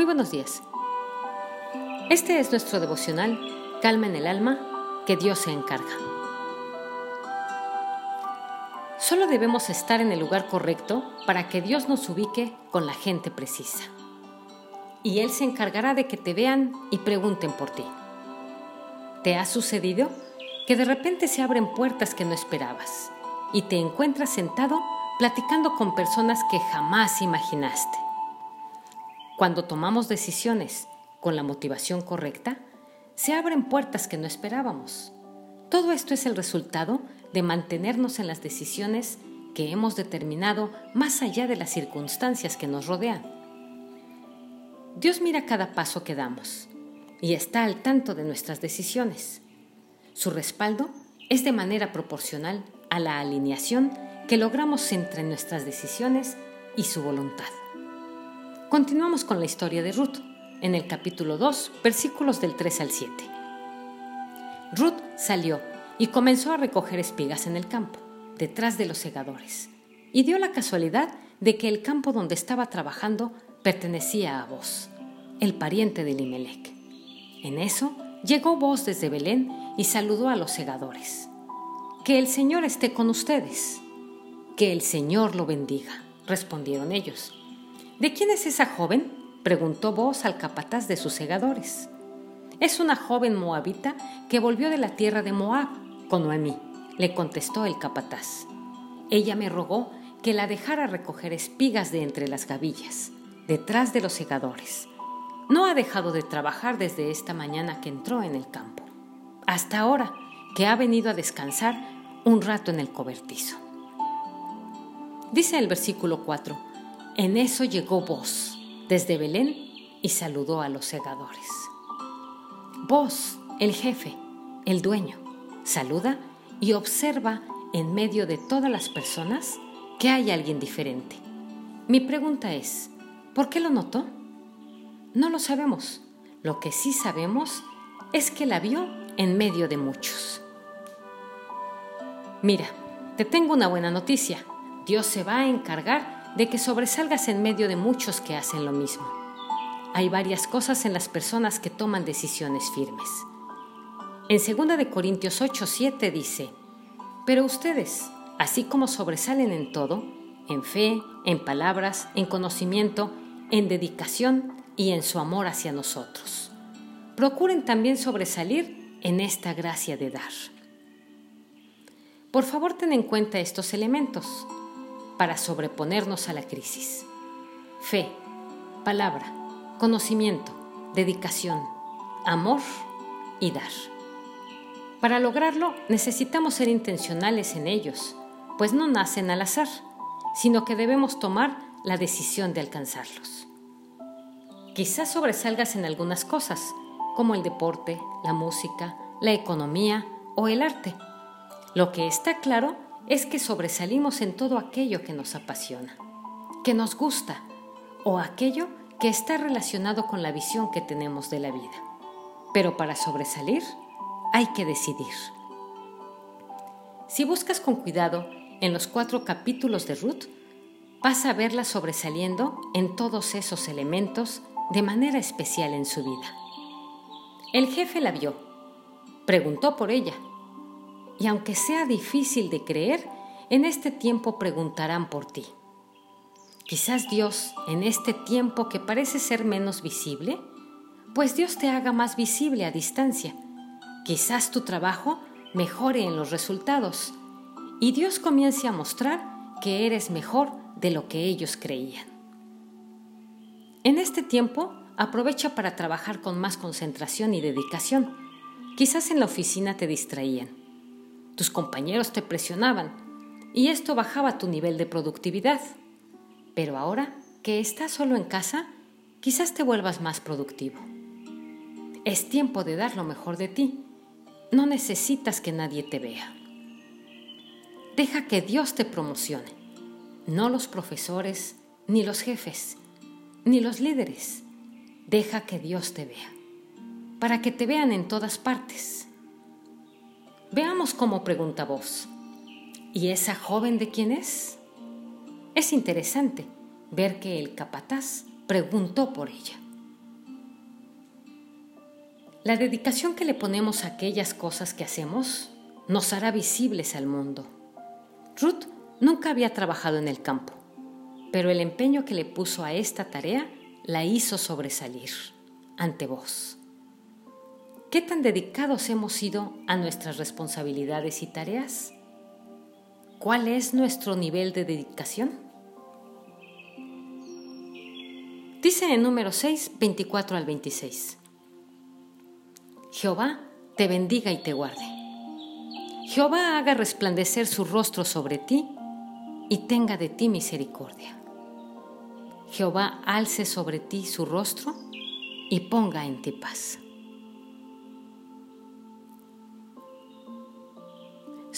Muy buenos días. Este es nuestro devocional, Calma en el alma, que Dios se encarga. Solo debemos estar en el lugar correcto para que Dios nos ubique con la gente precisa. Y Él se encargará de que te vean y pregunten por ti. ¿Te ha sucedido que de repente se abren puertas que no esperabas y te encuentras sentado platicando con personas que jamás imaginaste? Cuando tomamos decisiones con la motivación correcta, se abren puertas que no esperábamos. Todo esto es el resultado de mantenernos en las decisiones que hemos determinado más allá de las circunstancias que nos rodean. Dios mira cada paso que damos y está al tanto de nuestras decisiones. Su respaldo es de manera proporcional a la alineación que logramos entre nuestras decisiones y su voluntad. Continuamos con la historia de Ruth, en el capítulo 2, versículos del 3 al 7. Ruth salió y comenzó a recoger espigas en el campo, detrás de los segadores, y dio la casualidad de que el campo donde estaba trabajando pertenecía a Boz, el pariente de Limelec. En eso llegó Boz desde Belén y saludó a los segadores. Que el Señor esté con ustedes. Que el Señor lo bendiga, respondieron ellos. ¿De quién es esa joven? preguntó Boaz al capataz de sus segadores. Es una joven moabita que volvió de la tierra de Moab con Noemí, le contestó el capataz. Ella me rogó que la dejara recoger espigas de entre las gavillas, detrás de los segadores. No ha dejado de trabajar desde esta mañana que entró en el campo, hasta ahora que ha venido a descansar un rato en el cobertizo. Dice el versículo 4, en eso llegó Vos desde Belén y saludó a los segadores. Vos, el jefe, el dueño, saluda y observa en medio de todas las personas que hay alguien diferente. Mi pregunta es, ¿por qué lo notó? No lo sabemos. Lo que sí sabemos es que la vio en medio de muchos. Mira, te tengo una buena noticia. Dios se va a encargar de que sobresalgas en medio de muchos que hacen lo mismo. Hay varias cosas en las personas que toman decisiones firmes. En 2 de Corintios 8, 7 dice, Pero ustedes, así como sobresalen en todo, en fe, en palabras, en conocimiento, en dedicación y en su amor hacia nosotros, procuren también sobresalir en esta gracia de dar. Por favor, ten en cuenta estos elementos para sobreponernos a la crisis. Fe, palabra, conocimiento, dedicación, amor y dar. Para lograrlo necesitamos ser intencionales en ellos, pues no nacen al azar, sino que debemos tomar la decisión de alcanzarlos. Quizás sobresalgas en algunas cosas, como el deporte, la música, la economía o el arte. Lo que está claro es que sobresalimos en todo aquello que nos apasiona, que nos gusta o aquello que está relacionado con la visión que tenemos de la vida. Pero para sobresalir hay que decidir. Si buscas con cuidado en los cuatro capítulos de Ruth, vas a verla sobresaliendo en todos esos elementos de manera especial en su vida. El jefe la vio, preguntó por ella y aunque sea difícil de creer, en este tiempo preguntarán por ti. Quizás Dios, en este tiempo que parece ser menos visible, pues Dios te haga más visible a distancia. Quizás tu trabajo mejore en los resultados y Dios comience a mostrar que eres mejor de lo que ellos creían. En este tiempo, aprovecha para trabajar con más concentración y dedicación. Quizás en la oficina te distraían tus compañeros te presionaban y esto bajaba tu nivel de productividad. Pero ahora que estás solo en casa, quizás te vuelvas más productivo. Es tiempo de dar lo mejor de ti. No necesitas que nadie te vea. Deja que Dios te promocione, no los profesores, ni los jefes, ni los líderes. Deja que Dios te vea, para que te vean en todas partes. Veamos cómo pregunta vos. ¿Y esa joven de quién es? Es interesante ver que el capataz preguntó por ella. La dedicación que le ponemos a aquellas cosas que hacemos nos hará visibles al mundo. Ruth nunca había trabajado en el campo, pero el empeño que le puso a esta tarea la hizo sobresalir ante vos. ¿Qué tan dedicados hemos sido a nuestras responsabilidades y tareas? ¿Cuál es nuestro nivel de dedicación? Dice en número 6, 24 al 26. Jehová te bendiga y te guarde. Jehová haga resplandecer su rostro sobre ti y tenga de ti misericordia. Jehová alce sobre ti su rostro y ponga en ti paz.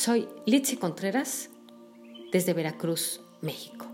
Soy Litsi Contreras desde Veracruz, México.